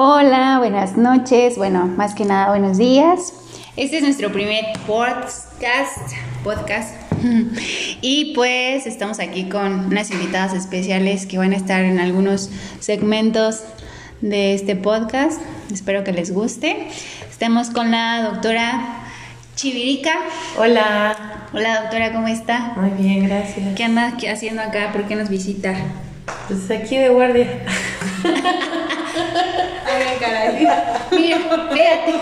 Hola, buenas noches, bueno, más que nada buenos días. Este es nuestro primer podcast, podcast. Y pues estamos aquí con unas invitadas especiales que van a estar en algunos segmentos de este podcast. Espero que les guste. Estamos con la doctora Chivirica. Hola. Hola doctora, ¿cómo está? Muy bien, gracias. ¿Qué anda haciendo acá? ¿Por qué nos visita? Pues aquí de guardia. Mira, fíjate.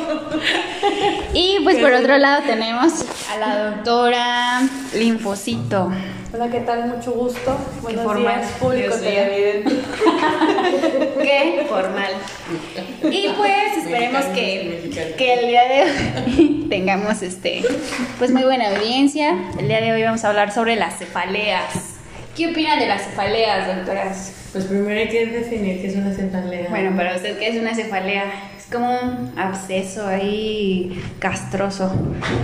Y pues por otro lado tenemos a la doctora Linfocito. Hola, ¿qué tal? Mucho gusto. Buenos formal. días, público Dios mío. televidente. Qué formal. Y pues esperemos que, que el día de hoy tengamos este pues muy buena audiencia. El día de hoy vamos a hablar sobre las cefaleas. ¿Qué opinan de las cefaleas, doctoras? Pues primero hay que definir qué es una cefalea. Bueno, para usted, ¿qué es una cefalea? Es como un absceso ahí castroso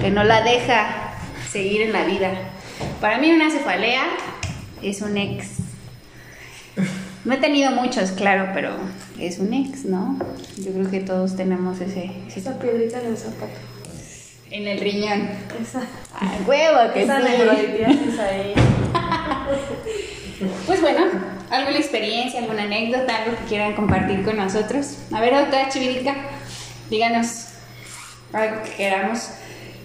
que no la deja seguir en la vida. Para mí una cefalea es un ex. No he tenido muchos, claro, pero es un ex, ¿no? Yo creo que todos tenemos ese, ese- Esa piedrita en el zapato. en el riñón. Esa, ¡Ah, huevo que esa sí! ahí. Pues bueno, alguna experiencia, alguna anécdota, algo que quieran compartir con nosotros. A ver, doctora Chivirica, díganos algo que queramos.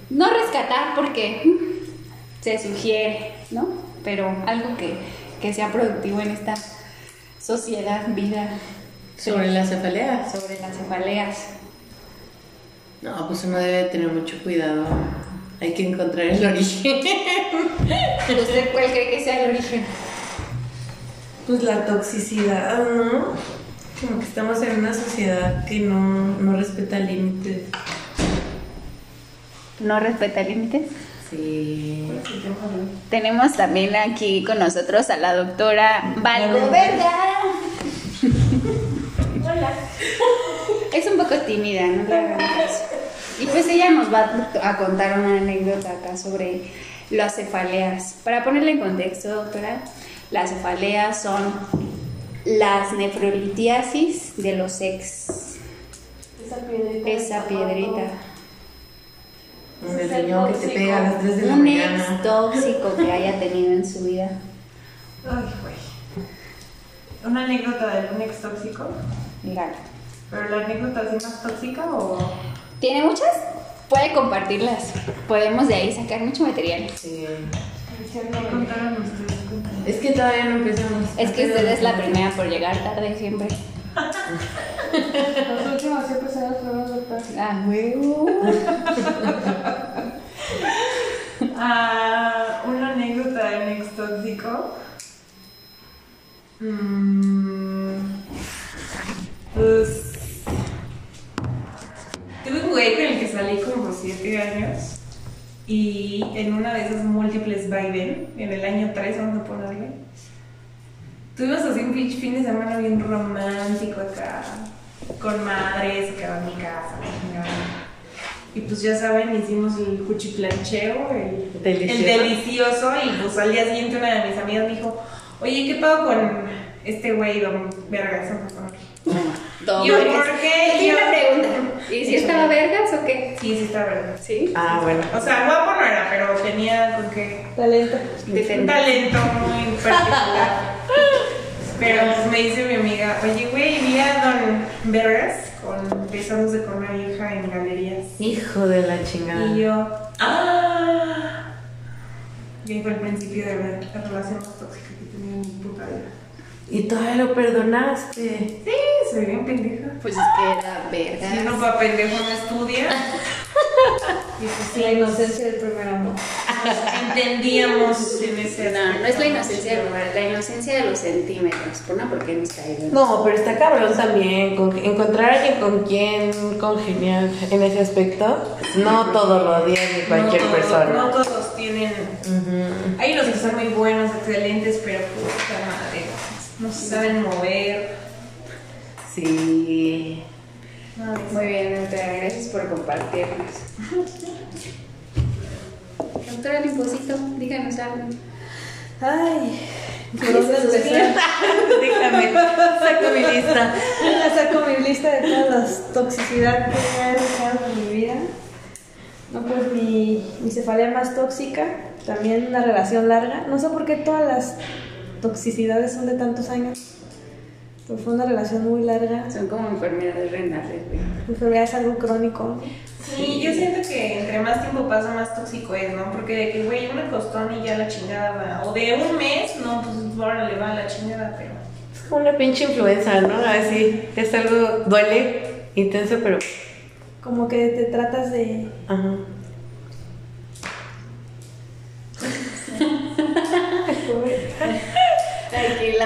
No rescatar porque mm, se sugiere, ¿no? Pero algo que, que sea productivo en esta sociedad, vida, Sobre las cefaleas. sobre las cefaleas. No, pues uno debe tener mucho cuidado. Hay que encontrar el origen. ¿Usted cuál cree que sea el origen? Pues la toxicidad, ¿no? Como que estamos en una sociedad que no, no respeta límites. ¿No respeta límites? Sí. Tenemos también aquí con nosotros a la doctora Valgoverga. Hola. Es un poco tímida, no. Y pues ella nos va a contar una anécdota acá sobre las cefaleas. Para ponerle en contexto, doctora, las cefaleas son las nefrolitiasis de los ex. Esa piedrita. Esa piedrita. Un Ese es el riñón que te tóxico. pega a las 3 de la Un mañana. ex tóxico que haya tenido en su vida. Ay, güey. Una anécdota de un ex tóxico. Claro. Pero la anécdota así más tóxica o. ¿Tiene muchas? Puede compartirlas. Podemos de ahí sacar mucho material. Sí. No contaron ustedes. Es que todavía no empezamos. Es que usted es la primera por llegar tarde siempre. Los últimos episodios fueron los doctores. Ah, huevo. Ah, una anécdota de un ex tóxico. Mm, pues. Tuve un güey con el que salí como por 7 años. Y en una de esas múltiples vaivén, en el año 3, vamos a ponerle. Tuvimos así un pinche fin de semana bien romántico acá. Con madres, acá en mi casa. Y pues ya saben, hicimos el cuchiplancheo, el Delicioso. el delicioso. Y pues al día siguiente una de mis amigas me dijo, oye, ¿qué pago con este güey, don Vergas? Yo, Vergas. ¿por qué? Yo- una pregunta. ¿Y si estaba vergas o qué? Sí, sí está verdad. Sí. Ah, bueno. O sea, guapo no era, pero tenía con qué Talento. un talento muy particular. Pero pues, me dice mi amiga, oye, güey, vi a Don Vergas con besándose con una vieja en galerías. Hijo de la chingada. Y yo, ¡ah! Y ahí fue el principio de la, la relación más tóxica que tenido en mi puta vida. Y todavía lo perdonaste. Sí, soy bien pendeja. Pues es que era vergas. Si uno para pendejo no estudia. y pues sí, La inocencia del primer amor. nos entendíamos en ese No, no es la inocencia del lugar, la inocencia de los centímetros. Por una porque nos caído. No, pero está cabrón también. con- encontrar a alguien con quien congeniar en ese aspecto. No todo lo odia ni cualquier no, todos- persona. No todos tienen. Hay unos que son muy buenos, excelentes, pero. No se saben mover. Sí. Muy bien, doctora, gracias por compartirnos. Doctora Limposito, díganos algo. Ay. Déjame, saco mi lista. Saco mi lista de todas las toxicidad que me ha dejado en mi vida. No, pues mi, mi cefalea más tóxica, también una relación larga. No sé por qué todas las toxicidades son de tantos años. Pero fue una relación muy larga. Son como enfermedades renales, enfermedad es algo crónico. Sí, yo siento que entre más tiempo pasa, más tóxico es, ¿no? Porque de que, güey, una costón y ya la chingada va. O de un mes, no, pues ahora le va la chingada, pero. Es como una pinche influenza, ¿no? Así, es algo, duele, intenso, pero... Como que te tratas de... Ajá. Aquí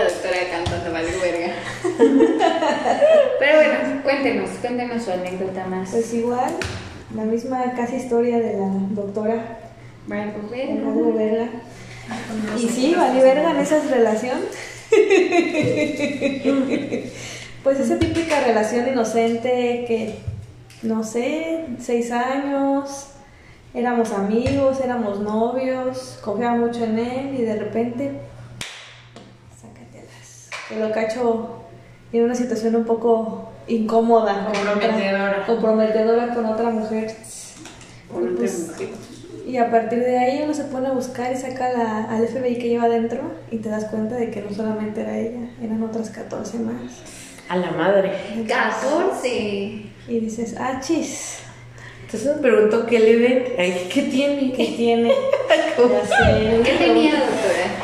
cantando vale verga. Pero bueno, cuéntenos, cuéntenos su anécdota más. Pues igual, la misma casi historia de la doctora algo verga. Y sí, vale verga en esa relación. Pues esa típica relación inocente que, no sé, seis años, éramos amigos, éramos novios, confiaba mucho en él y de repente. Que lo cacho en una situación un poco incómoda. con otra- Comprometedora. comprometedora con otra mujer. Con Pues, y a partir de ahí uno se pone a buscar y saca la, al FBI que lleva adentro y te das cuenta de que no solamente era ella, eran otras 14 más. A la madre. 14. Y dices, ah, chis, Entonces me preguntó qué le ven. Ay, ¿qué tiene? ¿qué tiene? ¿Qué tenía?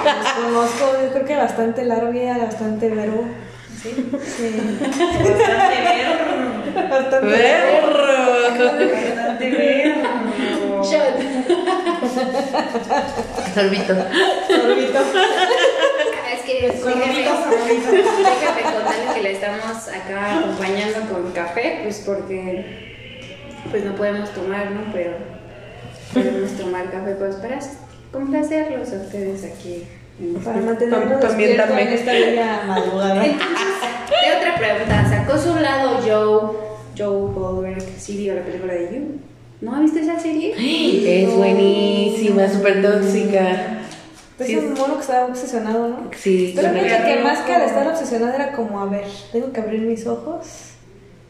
Los conozco, yo creo que bastante larga, bastante verbo. Sí. sí. Bastante verbo. Bastante ¡Perro! Bastante verbo. Shot. Sorbito. Sorbito. Es que déjame, déjame contarles que le estamos acá acompañando con café, pues porque pues no podemos tomar, ¿no? Pero podemos tomar café pues para complacerlos a ustedes aquí. Para mantenernos También también. en esta bella madrugada. Entonces, de otra pregunta, sacó su lado Joe, Joe Goldberg, sí vio la película de You. ¿No viste esa serie? Es buenísima, súper tóxica. Es Sí, un mono que estaba obsesionado, ¿no? Sí, Pero que más que al estar obsesionada era como, a ver, tengo que abrir mis ojos,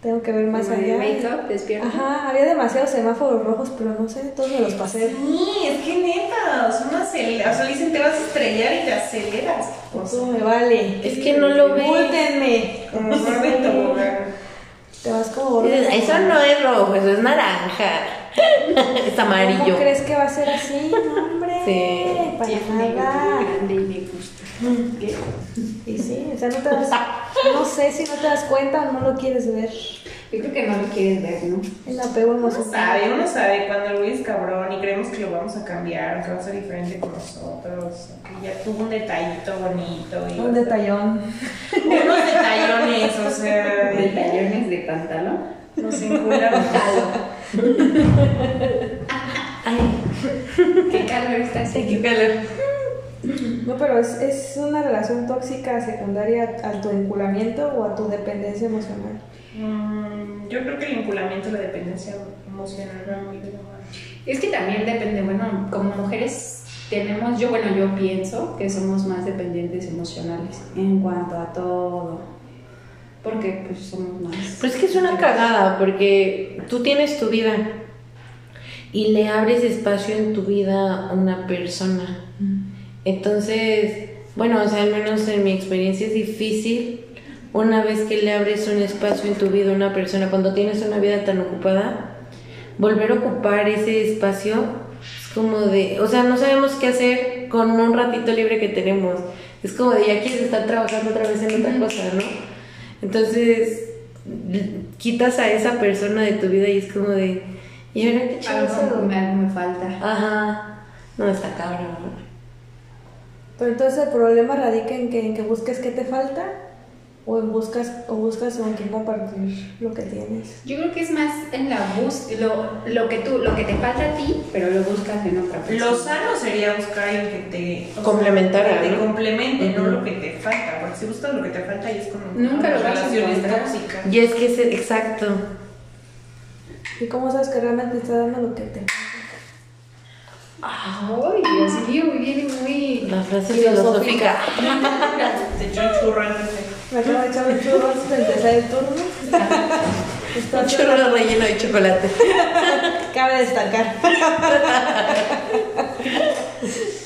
tengo que ver más Como allá. Wake up, despierta. Ajá, había demasiados semáforos rojos, pero no sé, todos me los pasé. Sí, es que neta, son aceleradas. O sea, le dicen te vas a estrellar y te aceleras. O sea, Todo me vale. Es que no lo ves. Múltenme. como tobogán. Te vas como gordo. Eso no es rojo, eso es naranja. es amarillo. ¿Cómo crees que va a ser así? No, hombre. Sí. Para nada. grande y me gusta. ¿Qué? Y sí, o sea, no te das. No sé si no te das cuenta o no lo quieres ver. Yo creo que no lo quieres ver, ¿no? El apego Uno emocional. sabe, uno sabe cuando el güey es cabrón y creemos que lo vamos a cambiar, que va a ser diferente con nosotros, que ya tuvo un detallito bonito. Y Un detallón. Unos detallones, o sea, De tallones de pantalón. nos encularon. ¿Qué calor está Ay, haciendo? qué calor. No, pero es, es una relación tóxica secundaria a tu enculamiento o a tu dependencia emocional. Mm, yo creo que el vinculamiento y la dependencia emocional va muy de la mano. Es que también depende, bueno, como mujeres tenemos, yo bueno, yo pienso que somos más dependientes emocionales en cuanto a todo. Porque pues somos más... Pero es que es una cagada porque tú tienes tu vida y le abres espacio en tu vida a una persona. Entonces, bueno, o sea, al menos en mi experiencia es difícil una vez que le abres un espacio en tu vida a una persona, cuando tienes una vida tan ocupada, volver a ocupar ese espacio es como de, o sea, no sabemos qué hacer con un ratito libre que tenemos. Es como de ya quieres estar trabajando otra vez en otra cosa, ¿no? Entonces, quitas a esa persona de tu vida y es como de, ¿y ahora qué Algo hago? me, me falta. Ajá, no, está cabrón. Pero entonces el problema radica en que, en que busques qué te falta o en buscas o buscas con quién compartir lo que tienes. Yo creo que es más en la búsqueda, lo, lo que tú, lo que te falta a ti, pero lo buscas en otra persona. Lo sano sería buscar alguien que te Complementara, que te ¿no? complemente, no Ujú. lo que te falta. Porque si buscas lo que te falta, y es como Nunca lo vas a encontrar. Y es que es exacto. ¿Y cómo sabes que realmente te está dando lo que te? Ay, Dios mío, muy bien, muy... La frase filosófica. Se echó el churro antes de. Me acabo de echar un churro antes de empezar el turno. Un churro relleno de chocolate. Cabe destacar.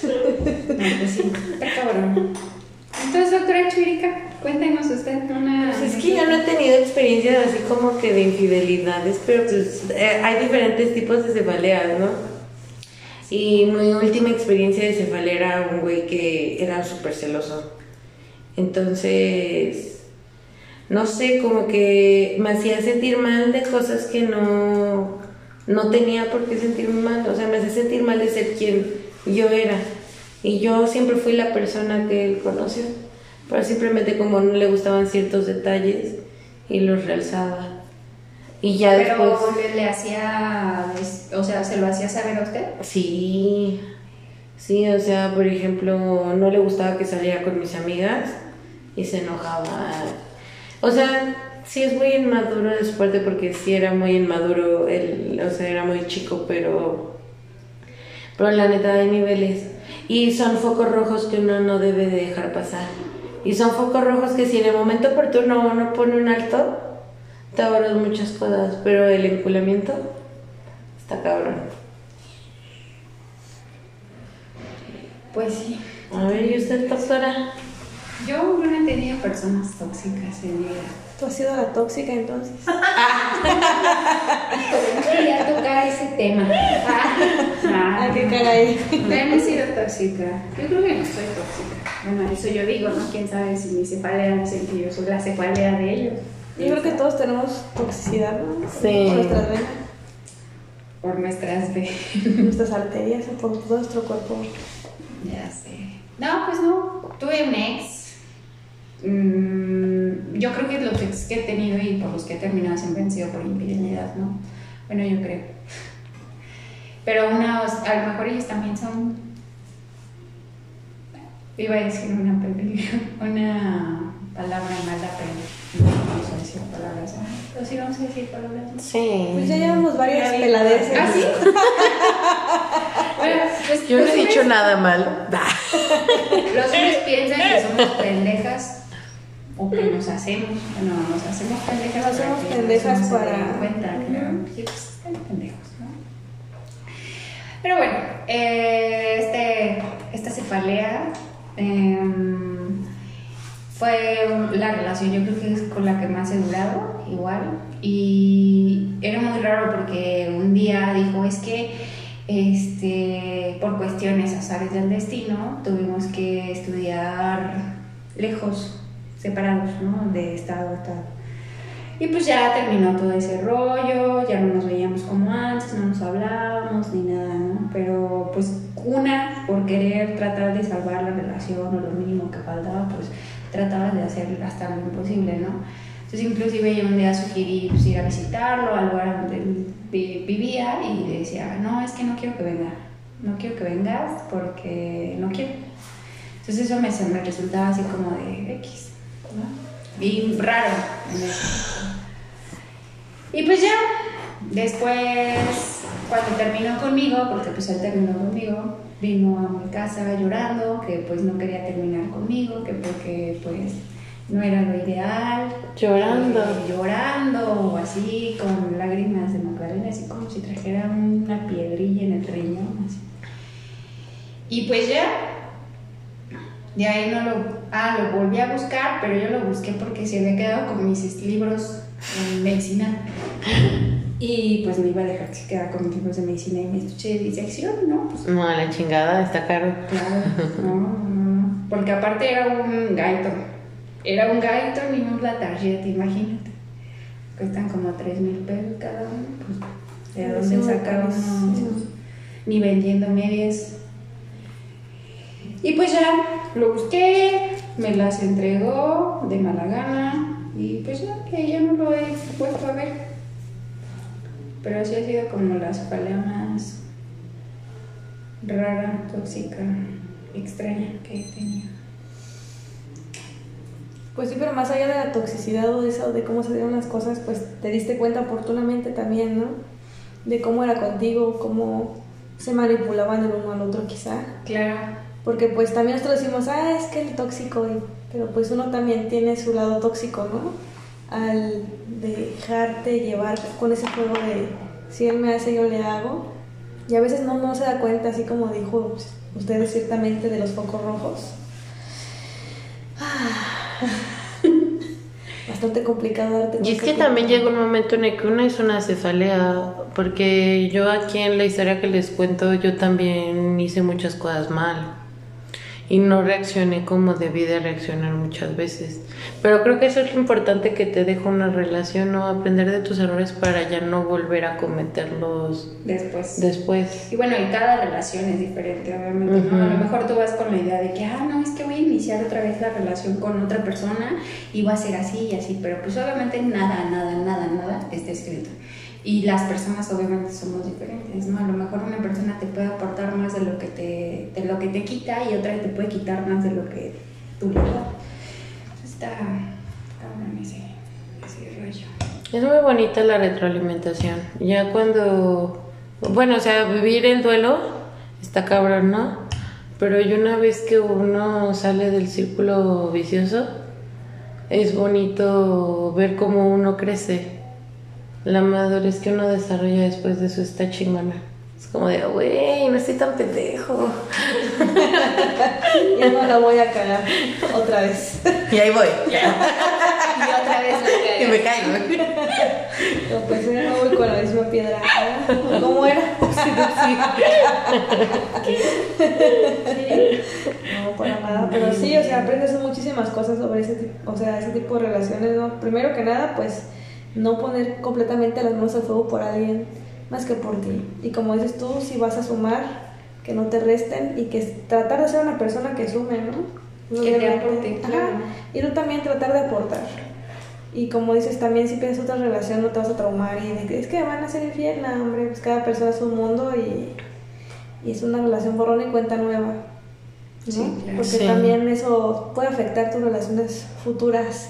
No, pues sí, está cabrón. Entonces, doctora Churica, cuéntenos usted una... Pues es que yo no he tenido experiencias así como que de infidelidades, pero pues eh, hay diferentes tipos de cefaleas, ¿no? Y mi última experiencia de cefalea era un güey que era súper celoso. Entonces, no sé, como que me hacía sentir mal de cosas que no, no tenía por qué sentirme mal. O sea, me hacía sentir mal de ser quien yo era. Y yo siempre fui la persona que él conoció. Pero simplemente como no le gustaban ciertos detalles y los realzaba. Y ya Pero después... le, le hacía, o sea, ¿se lo hacía saber a usted? Sí, sí, o sea, por ejemplo, no le gustaba que saliera con mis amigas y se enojaba. O sea, sí es muy inmaduro de su parte porque sí era muy inmaduro, él, o sea, era muy chico, pero, pero la neta hay niveles. Y son focos rojos que uno no debe de dejar pasar. Y son focos rojos que si en el momento oportuno uno pone un alto, te ahorras muchas cosas, pero el enculamiento está cabrón. Pues sí. A ver, ¿y usted, doctora? Yo no he tenido personas tóxicas en mi vida. ¿Tú has sido la tóxica entonces? Quería tocar ese tema. Ah, Ah, qué caray. No he sido tóxica. Yo creo que no soy tóxica. Bueno, eso yo digo, ¿no? Quién sabe si mi cefalea dicen que yo soy la cefalea de ellos. Yo creo que todos tenemos toxicidad, ¿no? Sí. Por nuestras venas, Por nuestras venas. nuestras arterias o por todo nuestro cuerpo. Ya sé. No, pues no. Tuve un ex. Mm, yo creo que los ex que he tenido y por los que he terminado siempre han sido por infidelidad, ¿no? Bueno, yo creo. Pero unos, a lo mejor ellos también son. Iba a decir una, una palabra mala, pero no vamos a decir palabras. ¿no? Pero sí vamos a decir palabras. ¿no? Sí. Pues ya llevamos varias peladeces. ¿Ah, sí? bueno, pues Yo no he dicho nada mal. Los hombres piensan que somos pendejas o que nos hacemos, bueno, nos hacemos pendejas. Nos hacemos para pendejas no se para- den cuenta. Sí, pues están pendejos, ¿no? Pero bueno, eh, este, esta cefalea em, fue la relación, yo creo que es con la que más he durado, igual. Y era muy raro porque un día dijo, es que este, por cuestiones azares del destino, tuvimos que estudiar lejos, separados, ¿no? De estado a estado. Y pues ya terminó todo ese rollo, ya no nos veíamos como antes, no nos hablábamos ni nada, ¿no? Pero pues una, por querer tratar de salvar la relación o lo mínimo que faltaba, pues trataba de hacer hasta lo imposible, ¿no? Entonces inclusive yo un día sugerí pues, ir a visitarlo al lugar donde vivía y le decía, no, es que no quiero que venga, no quiero que vengas porque no quiero. Entonces eso me, me resultaba así como de X, Y raro en. Y pues ya, después, cuando terminó conmigo, porque pues él terminó conmigo, vino a mi casa llorando, que pues no quería terminar conmigo, que porque pues no era lo ideal. Llorando. Eh, llorando o así, con lágrimas de Magdalena, así como si trajera una piedrilla en el riñón, así. Y pues ya, de ahí no lo, ah, lo volví a buscar, pero yo lo busqué porque se había quedado con mis libros en medicina. Y pues me iba a dejar que se quedara con mis libros de medicina y mi estuche de disección, ¿no? Pues No, a la chingada, está caro. claro, no, no, no. Porque aparte era un gaito. Era un gaito y una tarjeta, imagínate. Cuestan como 3 mil pesos cada uno. Pues, ¿de dónde uno? sí. Ni vendiendo medias. Y pues ya lo busqué, me las entregó de mala gana y pues ya, que ya no lo he vuelto a ver. Pero sí ha sido como la pelea más rara, tóxica, extraña que he tenido. Pues sí, pero más allá de la toxicidad o de eso, de cómo se dieron las cosas, pues te diste cuenta oportunamente también, ¿no? De cómo era contigo, cómo se manipulaban el uno al otro quizá. Claro. Porque pues también nosotros decimos, ah, es que el tóxico, pero pues uno también tiene su lado tóxico, ¿no? Al dejarte llevar con ese juego de si él me hace, yo le hago. Y a veces no, no se da cuenta, así como dijo pues, ustedes ciertamente de los focos rojos. Ah. Bastante complicado darte Y es que también llega un momento en el que una es una cefalea, porque yo aquí en la historia que les cuento, yo también hice muchas cosas mal y no reaccioné como debí de reaccionar muchas veces. Pero creo que eso es lo importante que te deja una relación, ¿no? Aprender de tus errores para ya no volver a cometerlos Después. después. Y bueno, y cada relación es diferente, obviamente, ¿no? A lo mejor tú vas con la idea de que, ah, no, es que voy a iniciar otra vez la relación con otra persona y va a ser así y así, pero pues obviamente nada, nada, nada, nada está escrito. Y las personas obviamente somos diferentes, ¿no? A lo mejor una persona te puede aportar más de lo que te, de lo que te quita y otra te puede quitar más de lo que tú le das. Está cabrón ese, rollo. Es muy bonita la retroalimentación. Ya cuando, bueno, o sea, vivir el duelo está cabrón, ¿no? Pero y una vez que uno sale del círculo vicioso, es bonito ver cómo uno crece. La madurez que uno desarrolla después de eso está chingona. Es como de, güey, no estoy tan pendejo. Ya no la voy a cagar otra vez. Y ahí voy. Y otra vez la Y me caigo. No, pues ya no voy con la misma piedra. ¿Cómo era? No, para nada. Pero sí, o sea, aprendes muchísimas cosas sobre ese tipo, o sea, ese tipo de relaciones, ¿no? Primero que nada, pues no poner completamente las manos al fuego por alguien más que por ti. Y como dices tú, si vas a sumar, que no te resten y que es- tratar de ser una persona que sume, ¿no? No Que te aporte, claro. Y tú también tratar de aportar. Y como dices, también si piensas otra relación no te vas a traumar y es que van a ser infiel, no, hombre, pues cada persona es un mundo y, y es una relación borrón y cuenta nueva. ¿no? Sí, claro. Porque Sí. también eso puede afectar tus relaciones futuras,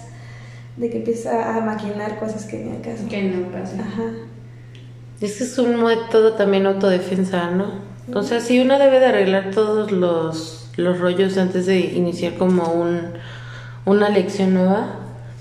de que empiezas a maquinar cosas que ni al caso. Que no pasa. Ajá. Es que es un método también autodefensa, ¿no? O sea, sí uno debe de arreglar todos los, los rollos antes de iniciar como un, una lección nueva,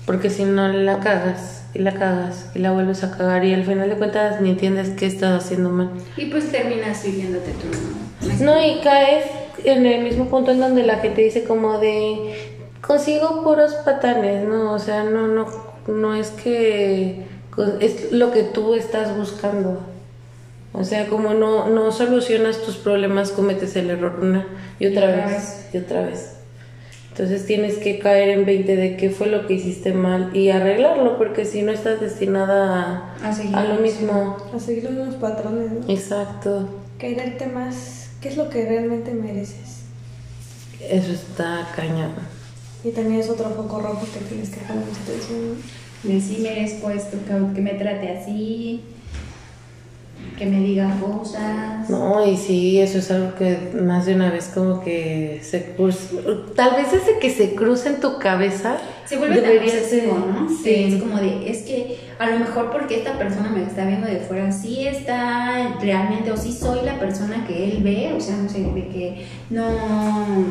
porque si no la cagas y la cagas y la vuelves a cagar y al final de cuentas ni entiendes qué estás haciendo mal. Y pues terminas viviéndote tú, ¿no? No, y caes en el mismo punto en donde la gente dice como de consigo puros patanes, ¿no? O sea, no, no, no es que es lo que tú estás buscando. O sea, como no, no solucionas tus problemas, cometes el error una y otra Y vez, y otra vez. Entonces tienes que caer en 20 de qué fue lo que hiciste mal y arreglarlo, porque si no estás destinada a, A lo mismo. A seguir los mismos patrones, ¿no? Exacto. Quererte más, ¿qué es lo que realmente mereces? Eso está cañón. Y también es otro foco rojo que tienes que poner mucha atención, ¿no? De sí merezco esto, que, que me trate así, que me diga cosas. No, y sí, eso es algo que más de una vez como que se cruza. Tal vez desde que se cruza en tu cabeza. Se vuelve tan debería obsesivo, ser- ¿no? Sí. Que es como de, es que a lo mejor porque esta persona me está viendo de fuera, sí está realmente, o sí soy la persona que él ve, o sea, no sé, de que no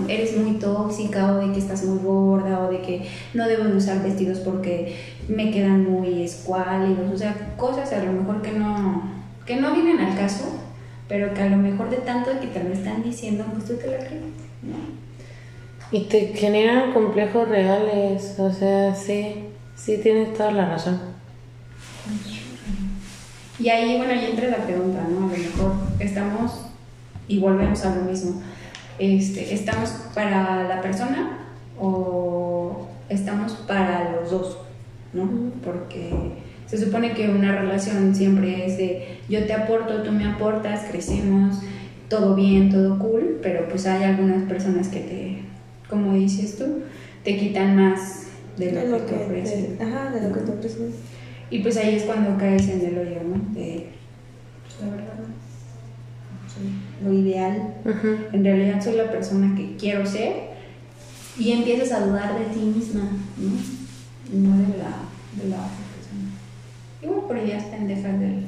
eres muy tóxica, o de que estás muy gorda, o de que no debo de usar vestidos porque me quedan muy escuálidos, o sea, cosas a lo mejor que no, que no vienen al caso, pero que a lo mejor de tanto que te lo están diciendo, pues tú te la crees, ¿no? Y te generan complejos reales. O sea, sí, sí tienes toda la razón. Y ahí, bueno, ya entra la pregunta, ¿no? A lo mejor estamos, y volvemos a lo mismo, este, ¿estamos para la persona o estamos para los dos? ¿No? Porque se supone que una relación siempre es de yo te aporto, tú me aportas, crecemos, todo bien, todo cool, pero pues hay algunas personas que te, como dices tú, te quitan más de lo, De lo que te ofrecen. ajá, de lo que te ofrecen. Y pues ahí es cuando caes en el hoyo, ¿no? De, pues la verdad, no. Soy lo ideal. En realidad soy la persona que quiero ser. Y empiezas a dudar de ti misma, ¿no? Y no de la, de la otra persona. Y bueno, por ideas pendejas del,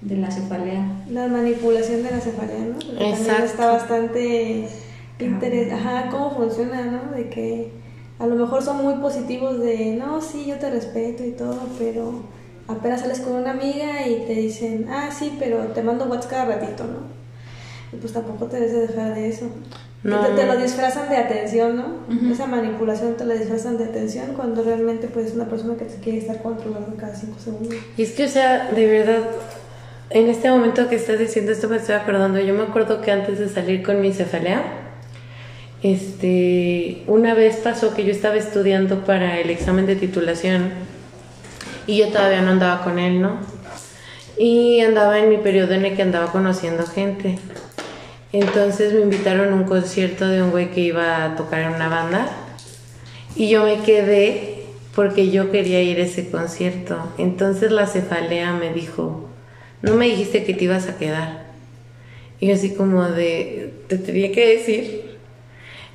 De la cefalea. La manipulación de la cefalea, ¿no? Porque también Exacto. está bastante interés, ajá, cómo funciona, ¿no? De que a lo mejor son muy positivos de, no, sí, yo te respeto y todo, pero apenas sales con una amiga y te dicen, ah, sí, pero te mando WhatsApp cada ratito, ¿no? Y pues tampoco te debes de dejar de eso. No. Te, te lo disfrazan de atención, ¿no? Esa manipulación te la disfrazan de atención cuando realmente pues es una persona que te quiere estar controlando cada cinco segundos. Y es que, o sea, de verdad, en este momento que estás diciendo esto me estoy acordando. Yo me acuerdo que antes de salir con mi cefalea, este, una vez pasó que yo estaba estudiando para el examen de titulación y yo todavía no andaba con él, ¿no? Y andaba en mi periodo en el que andaba conociendo gente. Entonces me invitaron a un concierto de un güey que iba a tocar en una banda y yo me quedé porque yo quería ir a ese concierto. Entonces la cefalea me dijo, no me dijiste que te ibas a quedar. Y así como de, te tenía que decir.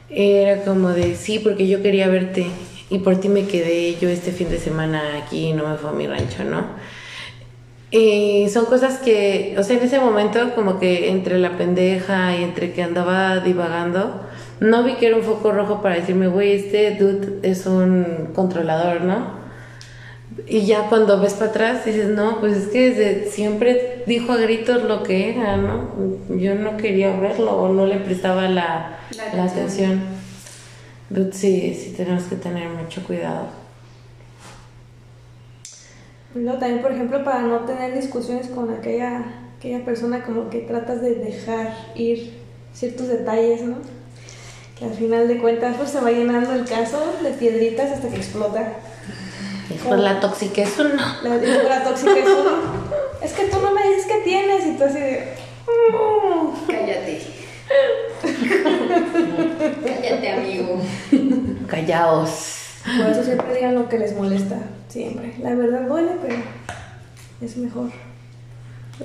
Era como de, sí, porque yo quería verte y por ti me quedé yo este fin de semana aquí y no me fue a mi rancho, ¿no? Y son cosas que, o sea, en ese momento como que entre la pendeja y entre que andaba divagando, no vi que era un foco rojo para decirme, güey, este dude es un controlador, ¿no? Y ya cuando ves para atrás dices, no, pues es que desde siempre dijo a gritos lo que era, ¿no? Yo no quería verlo o no le prestaba la, La la atención. atención. Sí, sí tenemos que tener mucho cuidado. Luego también, por ejemplo, para no tener discusiones con aquella, aquella persona, como que tratas de dejar ir ciertos detalles, ¿no? Que al final de cuentas, pues se va llenando el caso de piedritas hasta que explota. Pues la tóxica es uno. La tóxica es uno. Es que tú no me dices que tienes, y tú así de. "Mm". Cállate. Cállate, amigo. Callaos. Por eso siempre digan lo que les molesta. Siempre. La verdad duele, pero es mejor.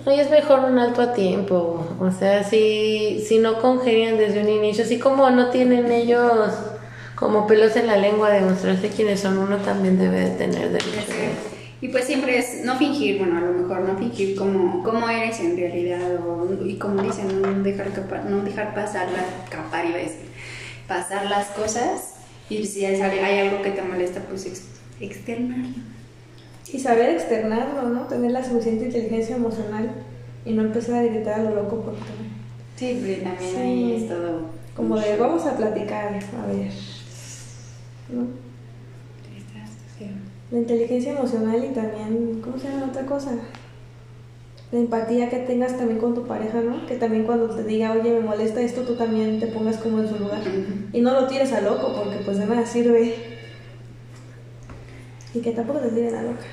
No, y es mejor un alto a tiempo. O sea, si, si no congenian desde un inicio, así como no tienen ellos como pelos en la lengua de mostrarse quiénes son, uno también debe de tener derecho. Y pues siempre es no fingir, bueno, a lo mejor no fingir como, como eres en realidad, o, y como dicen, no dejar, no dejar pasar la capa, iba a decir, pasar las cosas, y si hay, hay algo que te molesta, pues ex- externarlo. Y saber externarlo, ¿no? Tener la suficiente inteligencia emocional y no empezar a gritar a lo loco por todo. Sí, porque también Sí. ahí es todo. Como de, vamos a platicar, a ver. ¿No? La inteligencia emocional y también, ¿cómo se llama la otra cosa? La empatía que tengas también con tu pareja, ¿no? Que también cuando te diga, oye, me molesta esto, tú también te pongas como en su lugar. Y no lo tires a loco, porque pues de nada sirve. Y que tampoco te tiren a loca.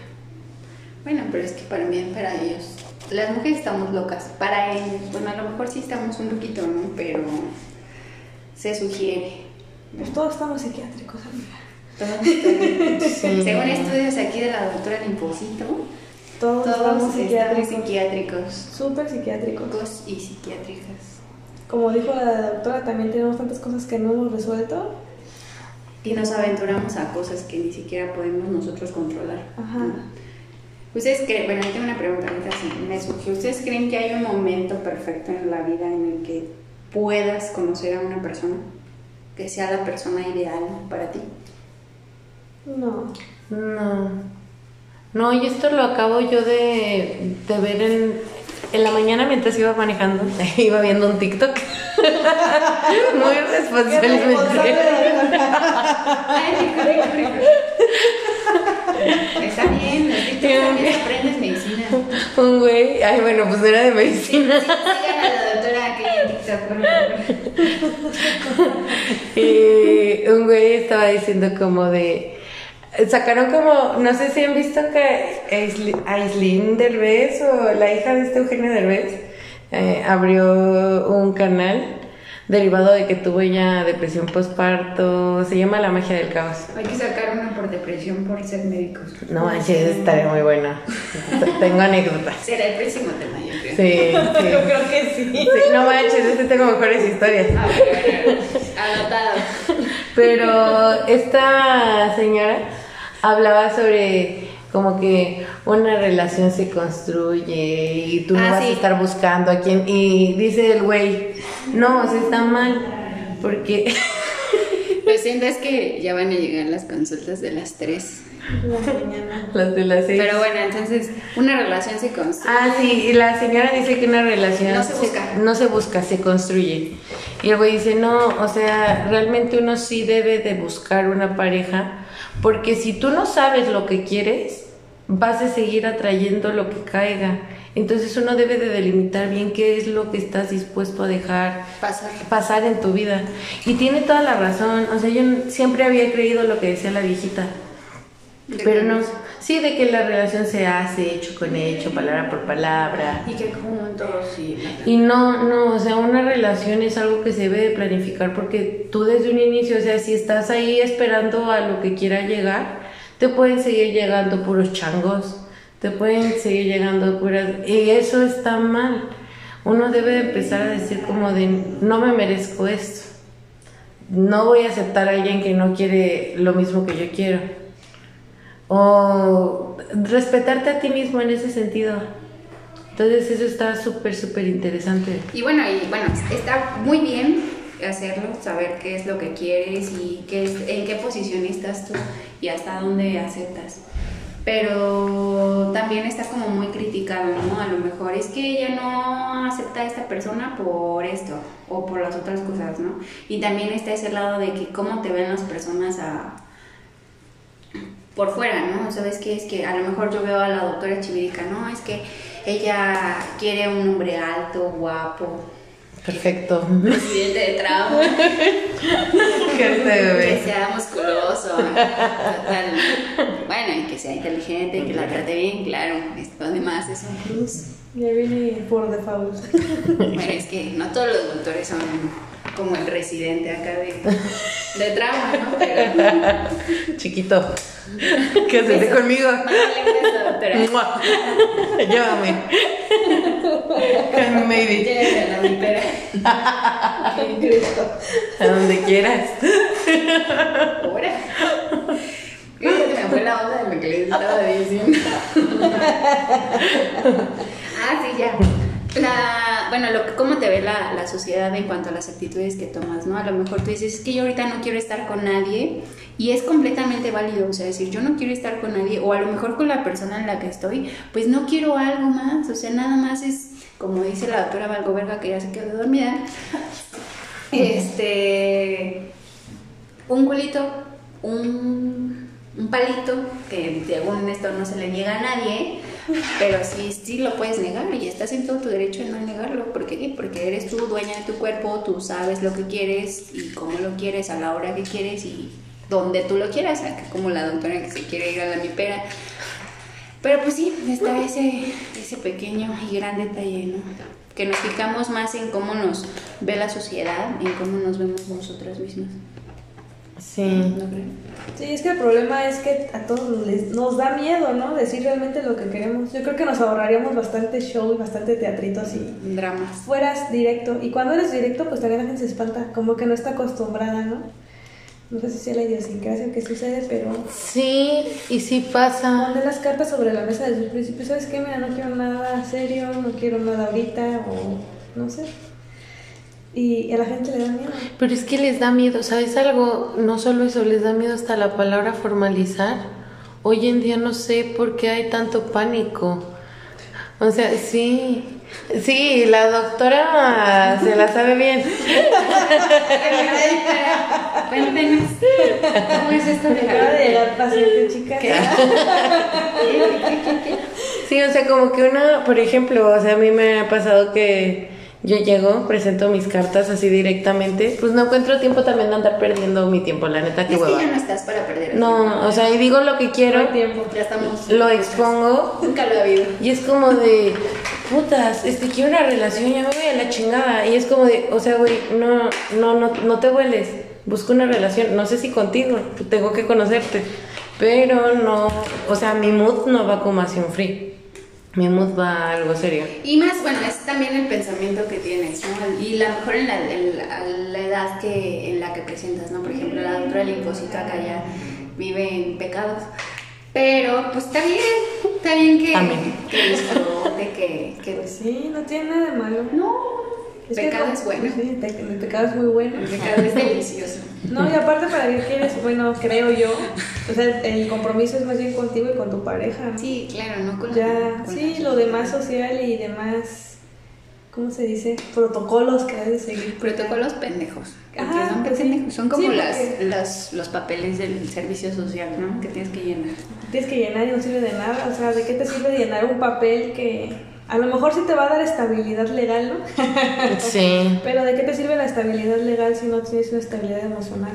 Bueno, pero es que para mí, para ellos, las mujeres estamos locas. Para ellos, bueno, a lo mejor sí estamos un poquito, ¿no? Pero se sugiere. Pues todos estamos psiquiátricos, amiga. Todos Según estudios aquí de la doctora Limposito, Todos, todos estamos psiquiátricos. Súper psiquiátricos. y psiquiátricas. Como dijo la doctora, también tenemos tantas cosas que no hemos resuelto. Y nos aventuramos a cosas que ni siquiera podemos nosotros controlar. Ajá. ¿Ustedes creen, bueno, yo tengo una pregunta ahorita sí, me surgió. ¿Ustedes creen que hay un momento perfecto en la vida en el que puedas conocer a una persona? Que sea la persona ideal para ti. No. No. No, y esto lo acabo yo de, de ver en, en la mañana mientras iba manejando. iba viendo un TikTok. Muy responsablemente. Está bien, también aprendes medicina. un güey. Ay, bueno, pues era de Sí, medicina. sí, sigan a la doctora aquí en TikTok. Y un güey estaba diciendo como de... Sacaron como, no sé si han visto que Aisli- Aislinn Derbez o la hija de este Eugenio Derbez eh, abrió un canal derivado de que tuvo ella depresión postparto, se llama La magia del caos. Hay que sacar una por depresión por ser médicos. No manches, estaría muy buena. Tengo anécdotas. Será el próximo tema, yo creo. Sí, sí. Yo creo que sí. Sí, no manches, este tengo mejores historias. A ver, a ver, anotado. Pero esta señora hablaba sobre como que una relación se construye y tú no Ah, vas sí. a estar buscando a quién. Y dice el güey, no, o sea, está mal, porque Lo siento es que ya van a llegar las consultas de las 3. La mañana. las de las seis. Pero bueno, entonces, una relación se construye. Ah, sí, y la señora dice que una relación No se busca. no se busca, se construye. Y el güey dice, no, o sea, realmente uno sí debe de buscar una pareja, porque si tú no sabes lo que quieres, vas a seguir atrayendo lo que caiga. Entonces uno debe de delimitar bien qué es lo que estás dispuesto a dejar Pasar. pasar en tu vida. Y tiene toda la razón, o sea, yo siempre había creído lo que decía la viejita. ¿De Pero no, sí, de que la relación se hace hecho con hecho, palabra por palabra. Y que juntos y... Y no, no, o sea, una relación es algo que se debe de planificar porque tú desde un inicio, o sea, si estás ahí esperando a lo que quiera llegar, te pueden seguir llegando puros changos, te pueden seguir llegando puras... Y eso está mal. Uno debe de empezar a decir como de, no me merezco esto. No voy a aceptar a alguien que no quiere lo mismo que yo quiero. O respetarte a ti mismo en ese sentido. Entonces eso está súper, súper interesante. Y bueno, y bueno, está muy bien hacerlo, saber qué es lo que quieres y qué es, en qué posición estás tú y hasta dónde aceptas. Pero también está como muy criticado, ¿no? A lo mejor es que ella no acepta a esta persona por esto o por las otras cosas, ¿no? Y también está ese lado de que cómo te ven las personas a, por fuera, ¿no? ¿Sabes qué? Es que a lo mejor yo veo a la doctora Chivirica, ¿no? Es que ella quiere un hombre alto, guapo, Perfecto. presidente de trabajo, ¿Qué este que sea musculoso, tal. bueno, y que sea inteligente, y que la trate bien, claro, esto además es un plus. Ya viene por default. Bueno, es que no todos los doctores son como el residente acá de, de trauma, ¿no? Pero... Chiquito. Quédate conmigo. Esa doctora. Mua. Llévame. Maybe. Llévame a. Cristo. A donde quieras. Ahora. Creo que me fue la onda de lo que les estaba diciendo. ah, sí, ya. La, bueno, lo, cómo te ve la, la sociedad en cuanto a las actitudes que tomas, ¿no? A lo mejor tú dices, es que yo ahorita no quiero estar con nadie y es completamente válido, o sea, decir, yo no quiero estar con nadie o a lo mejor con la persona en la que estoy, pues no quiero algo más, o sea, nada más es, como dice la doctora Valgoverga, que ya se quedó dormida, este, un culito, un, un palito, que según esto no se le niega a nadie, pero sí, sí lo puedes negar y estás en todo tu derecho de no negarlo. ¿Por qué? Porque eres tú dueña de tu cuerpo, tú sabes lo que quieres y cómo lo quieres, a la hora que quieres y donde tú lo quieras, como la doctora que se quiere ir a la mipera. Pero pues sí, está ese, ese pequeño y gran detalle, ¿no? Que nos fijamos más en cómo nos ve la sociedad, en cómo nos vemos nosotras mismas. Sí. Sí, es que el problema es que a todos les, nos da miedo, ¿no? Decir realmente lo que queremos. Yo creo que nos ahorraríamos bastante show y bastante teatrito si Dramas. fueras directo. Y cuando eres directo, pues también la gente se espanta, como que no está acostumbrada, ¿no? No sé si sea la idiosincrasia que sucede, pero Sí, y sí pasa. Poner las cartas sobre la mesa desde el principio. ¿Sabes qué? Mira, no quiero nada serio, no quiero nada ahorita, o no sé. Y a la gente le da miedo. Pero es que les da miedo, ¿sabes algo? No solo eso, les da miedo hasta la palabra formalizar. Hoy en día no sé por qué hay tanto pánico. O sea, sí, sí, la doctora se la sabe bien. Cuéntenos. ¿Cómo es esto de Acaba de la paciente, chica. Sí, o sea, como que una, por ejemplo, o sea, a mí me ha pasado que yo llego, presento mis cartas así directamente, pues no encuentro tiempo también de andar perdiendo mi tiempo, la neta, qué Es que ya no estás para perder. el No, o sea, y digo lo que No quiero, hay tiempo. tiempo. Ya estamos. lo expongo Nunca lo ha habido. y es como de, putas, este, quiero una relación, ya me voy a la chingada. Y es como de, o sea, güey, no, no, no, no te vueles, busco una relación, no sé si contigo, tengo que conocerte, pero no, o sea, mi mood no va como un free, mi mood va a algo serio. Y más, bueno, es también el pensamiento que tienes, ¿no? Y la mejor en la, en la- la edad que, en la que presentas, ¿no? Por ejemplo, la doctora Linfocito acá ya vive en pecados. Pero pues está bien, está bien que, Amén. que disfrute, que, que Pues sí, no tiene nada de malo. no, Es que pecado es bueno. Sí, el pe- el pecado es muy bueno. El pecado es delicioso. No, y aparte, ¿para qué quieres? Bueno, creo yo. O sea, el compromiso es más bien contigo y con tu pareja. Sí, claro, no con Ya, con sí, lo demás social y demás, ¿cómo se dice? Protocolos que debes seguir. Protocolos pendejos. Ajá, son pues pendejos. Son como Sí, las, porque- las- los papeles del servicio social, ¿no? Que tienes que llenar. Tienes que llenar y no sirve de nada. O sea, ¿de qué te sirve llenar un papel que a lo mejor sí te va a dar estabilidad legal, ¿no? Sí. Pero ¿de qué te sirve la estabilidad legal si no tienes una estabilidad emocional?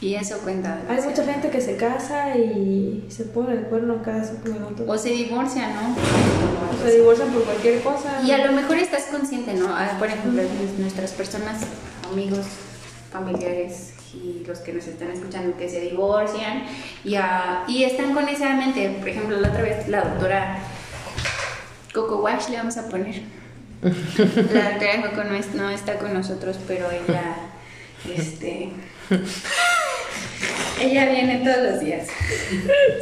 Y eso cuenta. Hay mucha gente que se casa y se pone el cuerno cada cinco minutos. O se divorcia, ¿no? O se divorcian por cualquier cosa. Y a lo mejor estás consciente, ¿no? Ah, Por ejemplo, nuestras personas, amigos, familiares y los que nos están escuchando que se divorcian y, ah, y están con esa mente. Por ejemplo, la otra vez la doctora Coco Wash le vamos a poner. La doctora Coco no, es- no está con nosotros, pero ella, este... Ella viene todos los días.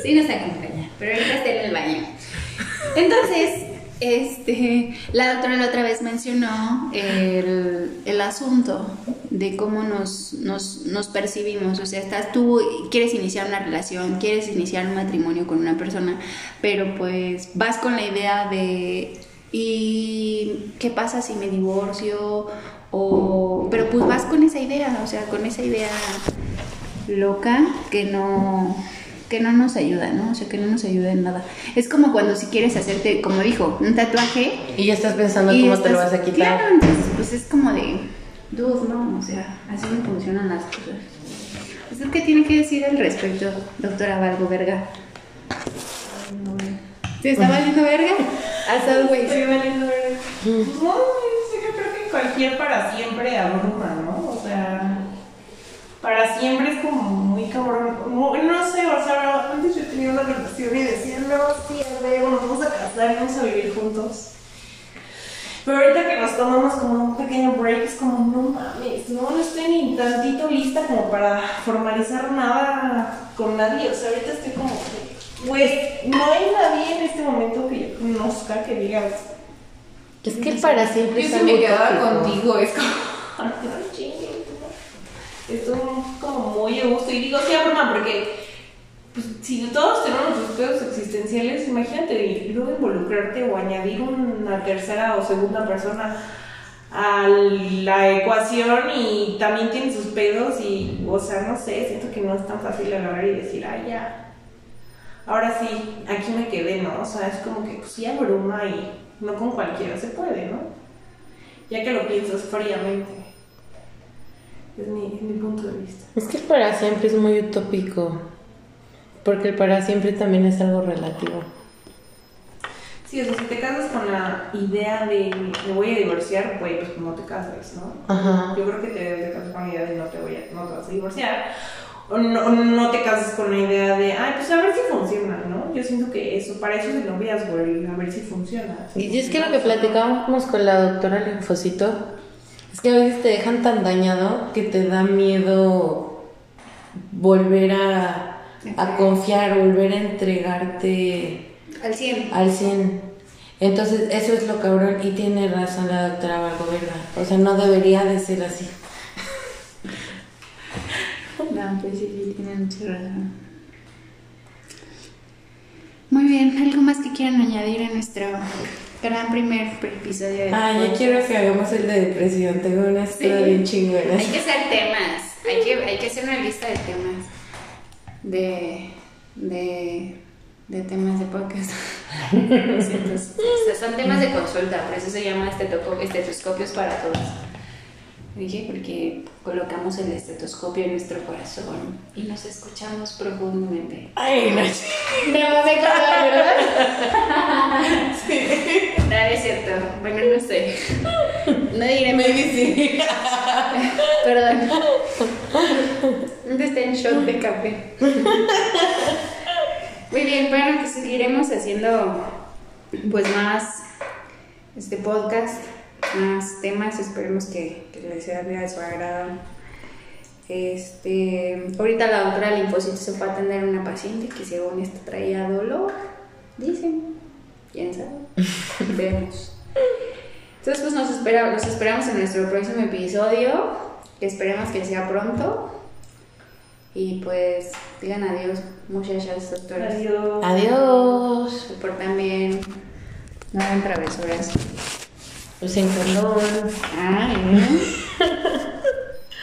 Sí nos acompaña, pero ahorita está en el baño. Entonces, este, la doctora la otra vez mencionó el, el asunto de cómo nos, nos, nos percibimos. O sea, estás tú, quieres iniciar una relación, quieres iniciar un matrimonio con una persona, pero pues vas con la idea de, ¿y qué pasa si me divorcio? O, pero pues vas con esa idea, o sea, con esa idea loca que no que no nos ayuda, ¿no? O sea, que no nos ayuda en nada. Es como cuando si quieres hacerte, como dijo, un tatuaje Y ya estás pensando cómo te lo vas a quitar. Claro, entonces pues es como de dude, no, o sea, así no funcionan las cosas. ¿Usted qué tiene que decir al respecto, doctora Valgo Verga? ¿Te está valiendo verga? As always. Estoy valiendo verga. Pues no, sí, yo creo que cualquier para siempre abruma, ¿no? Sea, siempre es como muy cabrón. No, no sé, o sea, antes yo tenía una relación y decía, no, sí, a ver, nos vamos a casar y vamos a vivir juntos. Pero ahorita que nos tomamos como un pequeño break, es como, no mames, no, no estoy ni tantito lista como para formalizar nada con nadie. O sea, ahorita estoy como, pues, no hay nadie en este momento que yo conozca que diga, Es que para siempre yo si me quedaba contigo, es como. Ay, muy a gusto. Y digo, sí, broma, porque pues, si todos tenemos nuestros pedos existenciales, imagínate luego involucrarte o añadir una tercera o segunda persona a la ecuación y también tiene sus pedos y, o sea, no sé, siento que no es tan fácil agarrar y decir, ay, ya. Ahora sí, aquí me quedé, ¿no? O sea, es como que pues sí abruma y no con cualquiera se puede, ¿no? Ya que lo piensas fríamente. Es mi, es mi punto de vista. Es que el para siempre es muy utópico. Porque el para siempre también es algo relativo. Sí, o sea, si te casas con la idea de me voy a divorciar, güey, pues no te cases, ¿no? Ajá. Yo creo que te debes de casar con la idea de no te, voy a, no te vas a divorciar. O no, no te cases con la idea de, ay, pues a ver si funciona, ¿no? Yo siento que eso, para eso es el noviazgo, a ver si funciona. Y es que lo que platicábamos con la doctora Linfocito es que a veces te dejan tan dañado que te da miedo volver a, a confiar, volver a entregarte Al 100. al 100. Entonces, eso es lo cabrón y tiene razón la doctora Valgoverga. O sea, no debería de ser así. No, pues sí, sí, tienen mucha razón. Muy bien, ¿algo más que quieran añadir a nuestro gran primer episodio de Ah, yo quiero que hagamos el de depresión. Tengo una historia Sí. bien chingona. Hay que hacer temas, hay que, hay que hacer una lista de temas, de, de, de temas de podcast. Sea, son temas de consulta, por eso se llama estetoscopios para todos. Dije porque colocamos el estetoscopio en nuestro corazón y nos escuchamos profundamente. Ay, no. No me acordaba, ¿verdad? No, es cierto. Bueno, no sé. No diré Maybe sí. Perdón. ¿Dónde está en shot de café? Muy bien, bueno, pues seguiremos haciendo pues más este podcast, más temas, esperemos que, que les sea de su agrado. Este, ahorita la doctora linfocitos se fue a atender una paciente que según esto traía dolor, dicen, quién sabe, vemos. Entonces pues nos, espera, los esperamos en nuestro próximo episodio, que esperemos que sea pronto. Y pues digan adiós, muchachas doctoras. Adiós. Adiós. Se portan bien. No hagan travesuras. Usen condón. Ay.